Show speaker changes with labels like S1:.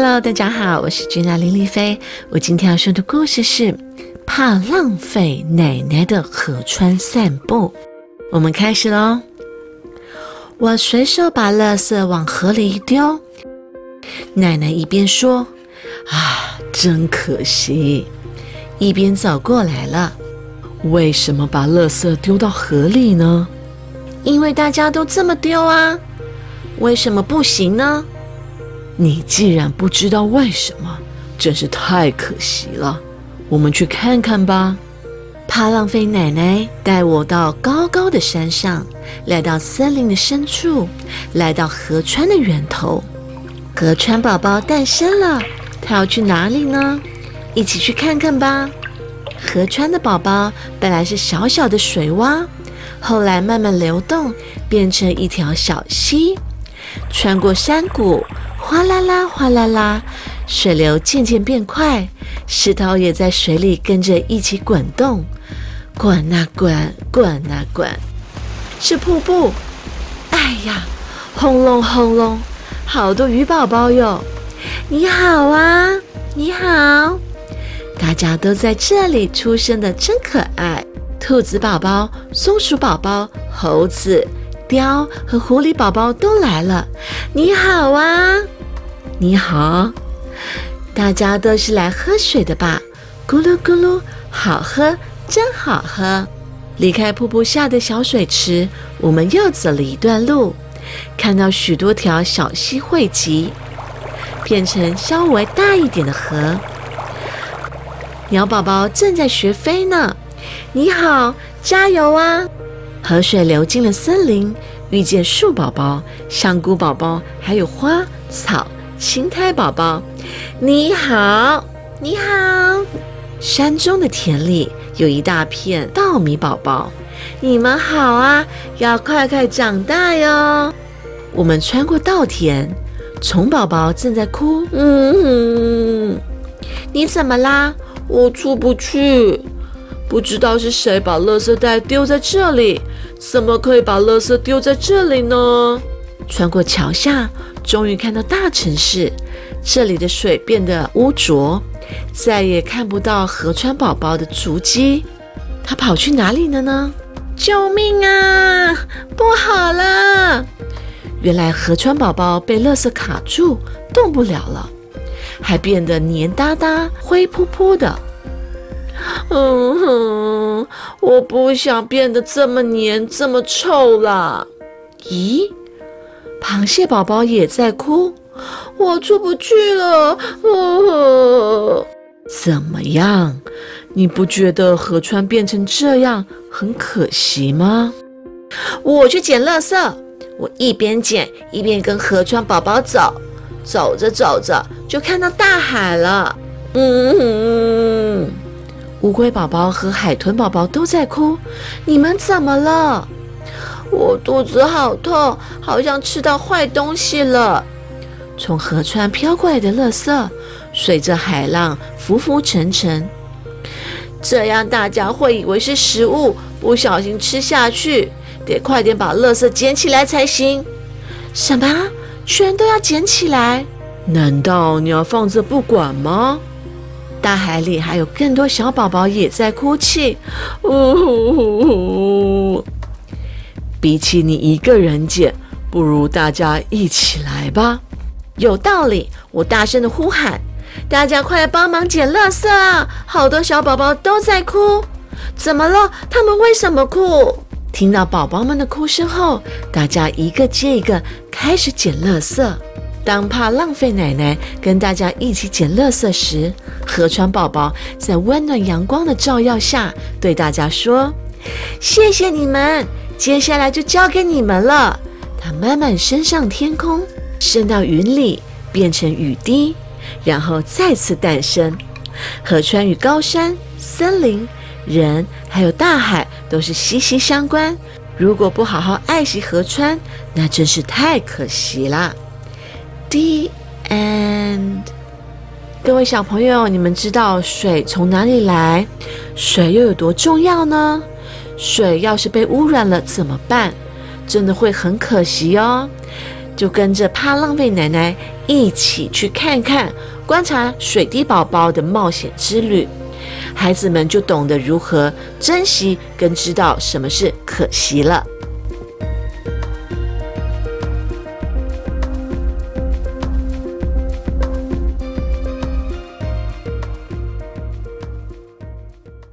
S1: Hello，大家好，我是君娜林丽菲。我今天要说的故事是怕浪费奶奶的河川散步。我们开始喽。我随手把垃圾往河里一丢，奶奶一边说：“啊，真可惜。”一边走过来了。
S2: 为什么把垃圾丢到河里呢？
S1: 因为大家都这么丢啊。为什么不行呢？
S2: 你既然不知道为什么，真是太可惜了。我们去看看吧。
S1: 怕浪费，奶奶带我到高高的山上，来到森林的深处，来到河川的源头。河川宝宝诞生了，它要去哪里呢？一起去看看吧。河川的宝宝本来是小小的水洼，后来慢慢流动，变成一条小溪，穿过山谷。哗啦啦，哗啦啦，水流渐渐变快，石头也在水里跟着一起滚动，滚啊滚，滚啊滚，是瀑布。哎呀，轰隆轰隆，好多鱼宝宝哟！你好啊，你好，大家都在这里出生的真可爱。兔子宝宝、松鼠宝宝、猴子、雕和狐狸宝宝都来了。你好啊！你好，大家都是来喝水的吧？咕噜咕噜，好喝，真好喝。离开瀑布下的小水池，我们又走了一段路，看到许多条小溪汇集，变成稍微大一点的河。鸟宝宝正在学飞呢。你好，加油啊！河水流进了森林，遇见树宝宝、香菇宝宝，还有花草。青苔宝宝，你好，你好。山中的田里有一大片稻米宝宝，你们好啊，要快快长大哟。我们穿过稻田，虫宝宝正在哭。嗯哼，你怎么啦？
S3: 我出不去，不知道是谁把垃圾袋丢在这里，怎么可以把垃圾丢在这里呢？
S1: 穿过桥下。终于看到大城市，这里的水变得污浊，再也看不到河川宝宝的足迹。他跑去哪里了呢？救命啊！不好了！原来河川宝宝被垃圾卡住，动不了了，还变得黏哒哒、灰扑扑的。
S3: 嗯哼，我不想变得这么黏、这么臭了。
S1: 咦？螃蟹宝宝也在哭，
S3: 我出不去了。哦，
S2: 怎么样？你不觉得河川变成这样很可惜吗？
S1: 我去捡垃圾，我一边捡一边跟河川宝宝走，走着走着就看到大海了。嗯，乌龟宝宝和海豚宝宝都在哭，你们怎么了？
S3: 我肚子好痛，好像吃到坏东西了。
S1: 从河川飘过来的垃圾，随着海浪浮浮沉沉，
S3: 这样大家会以为是食物，不小心吃下去，得快点把垃圾捡起来才行。
S1: 什么？全都要捡起来？
S2: 难道你要放着不管吗？
S1: 大海里还有更多小宝宝也在哭泣。呜呼呼呼。
S2: 比起你一个人捡，不如大家一起来吧。
S1: 有道理，我大声的呼喊：“大家快来帮忙捡垃圾啊！”好多小宝宝都在哭，怎么了？他们为什么哭？听到宝宝们的哭声后，大家一个接一个开始捡垃圾。当怕浪费奶奶跟大家一起捡垃圾时，河川宝宝在温暖阳光的照耀下对大家说：“谢谢你们。”接下来就交给你们了。它慢慢升上天空，升到云里，变成雨滴，然后再次诞生。河川与高山、森林、人还有大海都是息息相关。如果不好好爱惜河川，那真是太可惜啦。The end。各位小朋友，你们知道水从哪里来？水又有多重要呢？水要是被污染了怎么办？真的会很可惜哦。就跟着怕浪费奶奶一起去看看、观察水滴宝宝的冒险之旅。孩子们就懂得如何珍惜跟知道什么是可惜了。